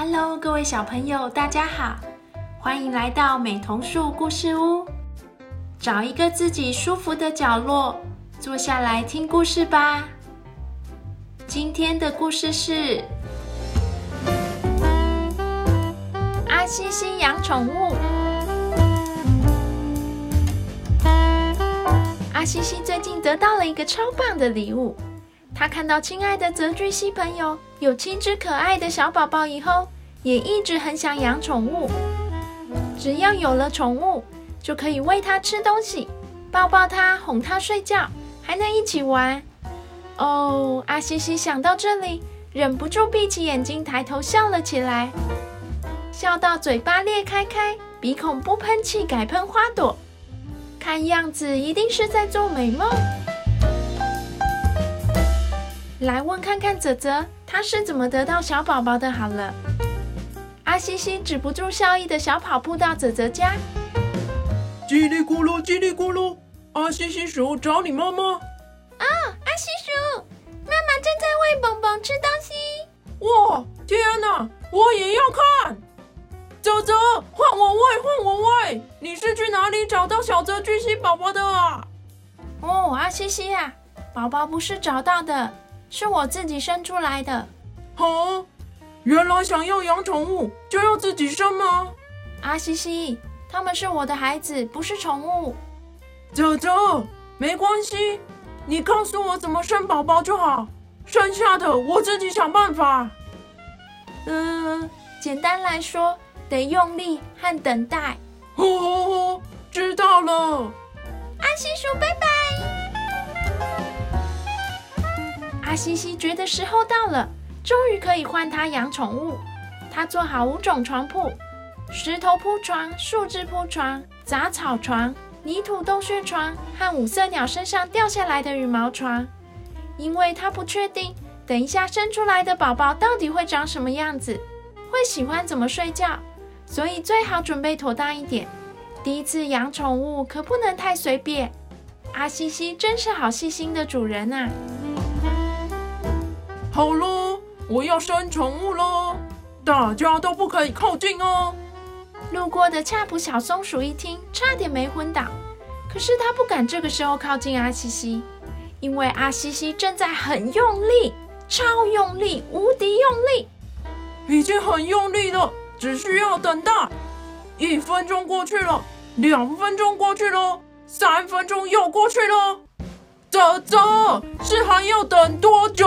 Hello，各位小朋友，大家好，欢迎来到美童树故事屋。找一个自己舒服的角落，坐下来听故事吧。今天的故事是阿西西养宠物。阿西西最近得到了一个超棒的礼物。他看到亲爱的泽巨蜥朋友有七只可爱的小宝宝以后，也一直很想养宠物。只要有了宠物，就可以喂它吃东西，抱抱它，哄它睡觉，还能一起玩。哦，阿西西想到这里，忍不住闭起眼睛，抬头笑了起来，笑到嘴巴裂开开，鼻孔不喷气改喷花朵，看样子一定是在做美梦。来问看看泽泽，他是怎么得到小宝宝的？好了，阿西西止不住笑意的小跑步到泽泽家，叽里咕噜，叽里咕噜，阿西西鼠找你妈妈。哦，阿西鼠，妈妈正在喂蹦蹦吃东西。哇，天哪，我也要看。泽泽，换我喂，换我喂。你是去哪里找到小泽巨蜥宝宝的啊？哦，阿西西呀，宝宝不是找到的。是我自己生出来的。哦，原来想要养宠物就要自己生吗？阿西西，他们是我的孩子，不是宠物。泽泽，没关系，你告诉我怎么生宝宝就好，剩下的我自己想办法。嗯，简单来说，得用力和等待。哦，知道了。阿西叔，拜拜。阿西西觉得时候到了，终于可以换他养宠物。他做好五种床铺：石头铺床、树枝铺床、杂草床、泥土洞穴床和五色鸟身上掉下来的羽毛床。因为他不确定等一下生出来的宝宝到底会长什么样子，会喜欢怎么睡觉，所以最好准备妥当一点。第一次养宠物可不能太随便。阿西西真是好细心的主人啊！好喽，我要生宠物喽！大家都不可以靠近哦。路过的恰普小松鼠一听，差点没昏倒。可是他不敢这个时候靠近阿西西，因为阿西西正在很用力，超用力，无敌用力，已经很用力了，只需要等待。一分钟过去了，两分钟过去了，三分钟又过去了。走走，是还要等多久？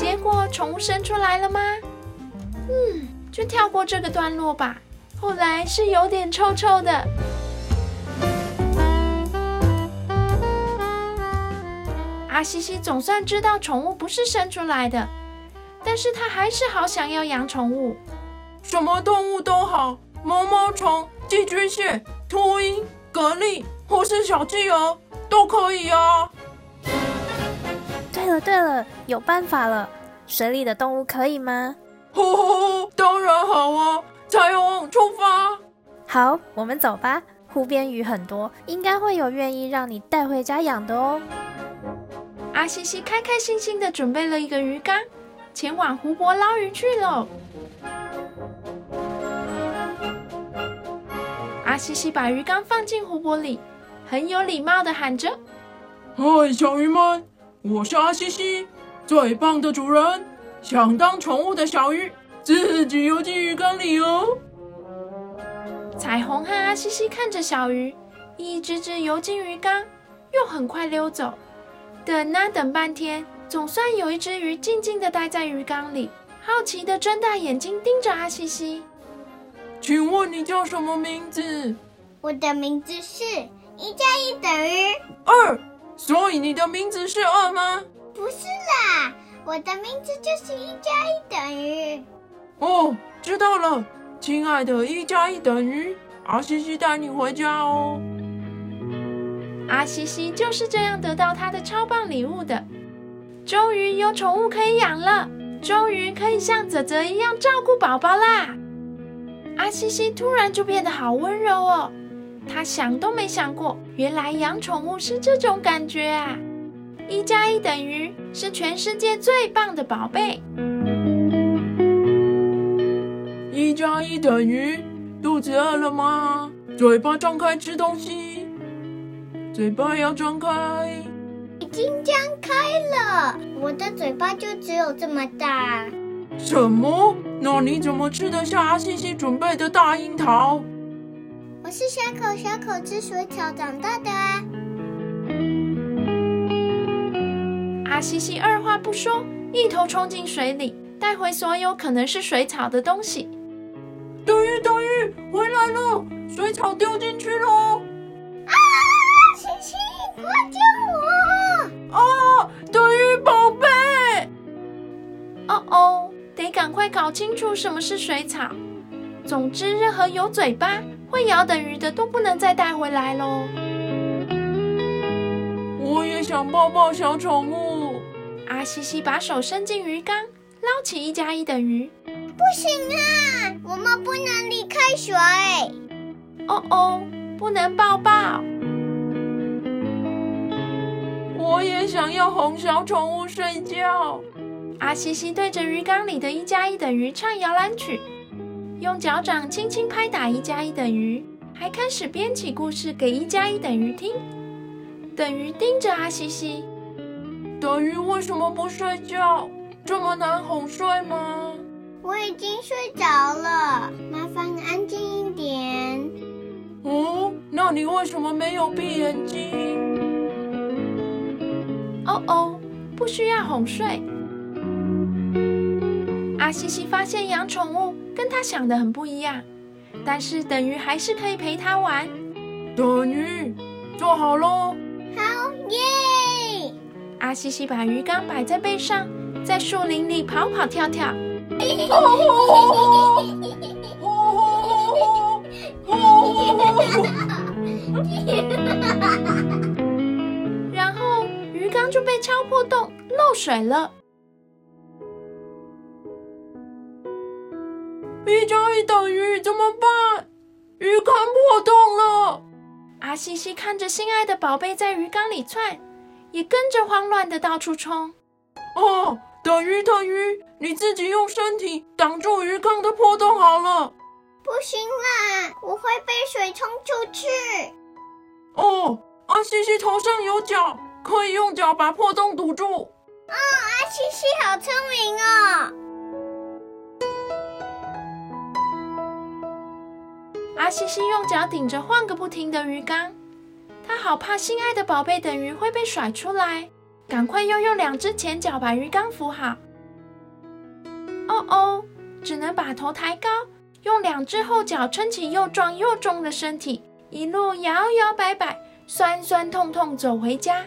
结果宠物生出来了吗？嗯，就跳过这个段落吧。后来是有点臭臭的。阿西西总算知道宠物不是生出来的，但是他还是好想要养宠物。什么动物都好，毛毛虫、寄居蟹、秃鹰、蛤蜊或是小企鹅都可以啊。对了对了，有办法了！水里的动物可以吗？吼吼，当然好啊！彩虹，出发！好，我们走吧。湖边鱼很多，应该会有愿意让你带回家养的哦。阿西西开开心心的准备了一个鱼缸，前往湖泊捞鱼去喽。阿西西把鱼缸放进湖泊里，很有礼貌的喊着：“嗨，小鱼们！”我是阿西西，最棒的主人。想当宠物的小鱼，自己游进鱼缸里哦。彩虹和阿西西看着小鱼一只只游进鱼缸，又很快溜走。等啊等半天，总算有一只鱼静静的待在鱼缸里，好奇的睁大眼睛盯着阿西西。请问你叫什么名字？我的名字是一加一等于二。所以你的名字是二吗？不是啦，我的名字就是一加一等于。哦，知道了，亲爱的，一加一等于阿西西带你回家哦。阿西西就是这样得到他的超棒礼物的。终于有宠物可以养了，终于可以像泽泽一样照顾宝宝啦。阿西西突然就变得好温柔哦。他想都没想过，原来养宠物是这种感觉啊！一加一等于是全世界最棒的宝贝。一加一等于肚子饿了吗？嘴巴张开吃东西，嘴巴要张开。已经张开了，我的嘴巴就只有这么大。什么？那你怎么吃得下阿西西准备的大樱桃？我是小口小口吃水草长大的啊！阿西西二话不说，一头冲进水里，带回所有可能是水草的东西。等鱼，等鱼，回来了！水草丢进去了！啊！西西，快救我！啊！等鱼宝贝！哦哦，得赶快搞清楚什么是水草。总之，任何有嘴巴、会咬等鱼的都不能再带回来喽。我也想抱抱小宠物。阿西西把手伸进鱼缸，捞起一加一等于。不行啊，我们不能离开水。哦哦，不能抱抱。我也想要哄小宠物睡觉。阿西西对着鱼缸里的一加一等于唱摇篮曲，用脚掌轻轻拍打一加一等于，还开始编起故事给一加一等于听。等于盯着阿西西，等于为什么不睡觉？这么难哄睡吗？我已经睡着了，麻烦你安静一点。哦，那你为什么没有闭眼睛？哦哦，不需要哄睡。阿西西发现养宠物跟他想的很不一样，但是等于还是可以陪他玩。等于做好喽。好耶！阿西西把鱼缸摆在背上，在树林里跑跑跳跳。然后鱼缸就被敲破洞，漏水了。一加一等于怎么办？鱼缸破洞了。阿西西看着心爱的宝贝在鱼缸里窜，也跟着慌乱的到处冲。哦，等于等于，你自己用身体挡住鱼缸的破洞好了。不行啦，我会被水冲出去。哦，阿西西头上有脚，可以用脚把破洞堵住。哦，阿西西好聪明哦。阿西西用脚顶着晃个不停的鱼缸，他好怕心爱的宝贝等鱼会被甩出来，赶快又用两只前脚把鱼缸扶好。哦哦，只能把头抬高，用两只后脚撑起又壮又重的身体，一路摇摇摆摆，酸酸痛痛走回家。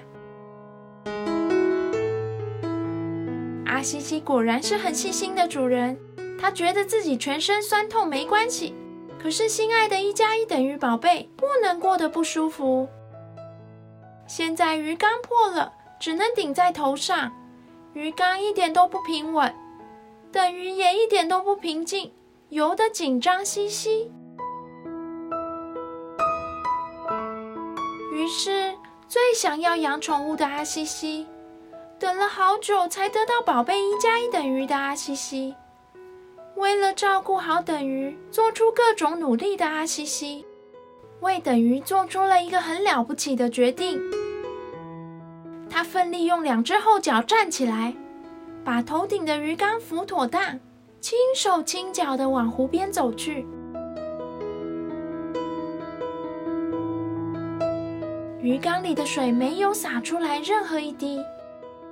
阿西西果然是很细心的主人，他觉得自己全身酸痛没关系。可是，心爱的一加一等于宝贝不能过得不舒服。现在鱼缸破了，只能顶在头上，鱼缸一点都不平稳，等于也一点都不平静，游得紧张兮兮。于是，最想要养宠物的阿西西，等了好久才得到宝贝一加一等于的阿西西。为了照顾好等于，做出各种努力的阿西西，为等于做出了一个很了不起的决定。他奋力用两只后脚站起来，把头顶的鱼缸扶妥当，轻手轻脚地往湖边走去。鱼缸里的水没有洒出来任何一滴，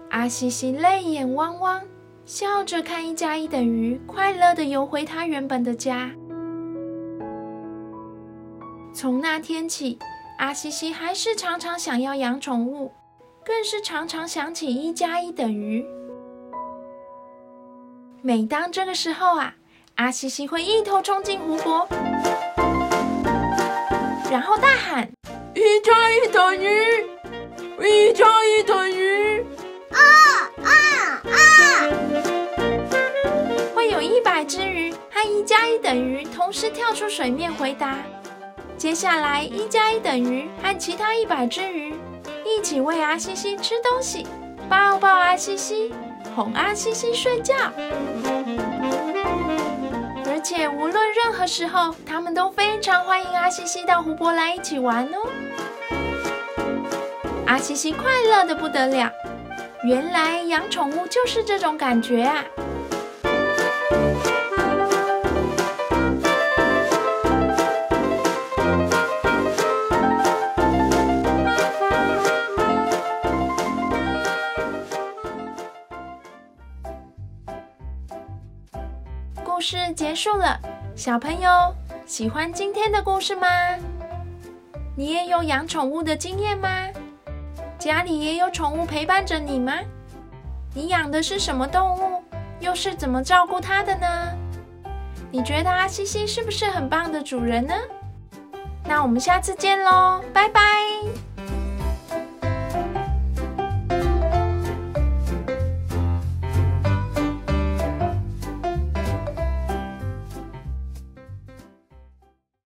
阿西西泪眼汪汪。笑着看一加一等于快乐的游回他原本的家。从那天起，阿西西还是常常想要养宠物，更是常常想起一加一等于。每当这个时候啊，阿西西会一头冲进湖泊，然后大喊：“一加一等于，一加一等于。”同时跳出水面回答。接下来，一加一等于和其他一百只鱼一起喂阿西西吃东西，抱抱阿西西，哄阿西西睡觉。而且无论任何时候，他们都非常欢迎阿西西到湖泊来一起玩哦。阿西西快乐的不得了，原来养宠物就是这种感觉啊！故事结束了，小朋友喜欢今天的故事吗？你也有养宠物的经验吗？家里也有宠物陪伴着你吗？你养的是什么动物？又是怎么照顾它的呢？你觉得阿西西是不是很棒的主人呢？那我们下次见喽，拜拜。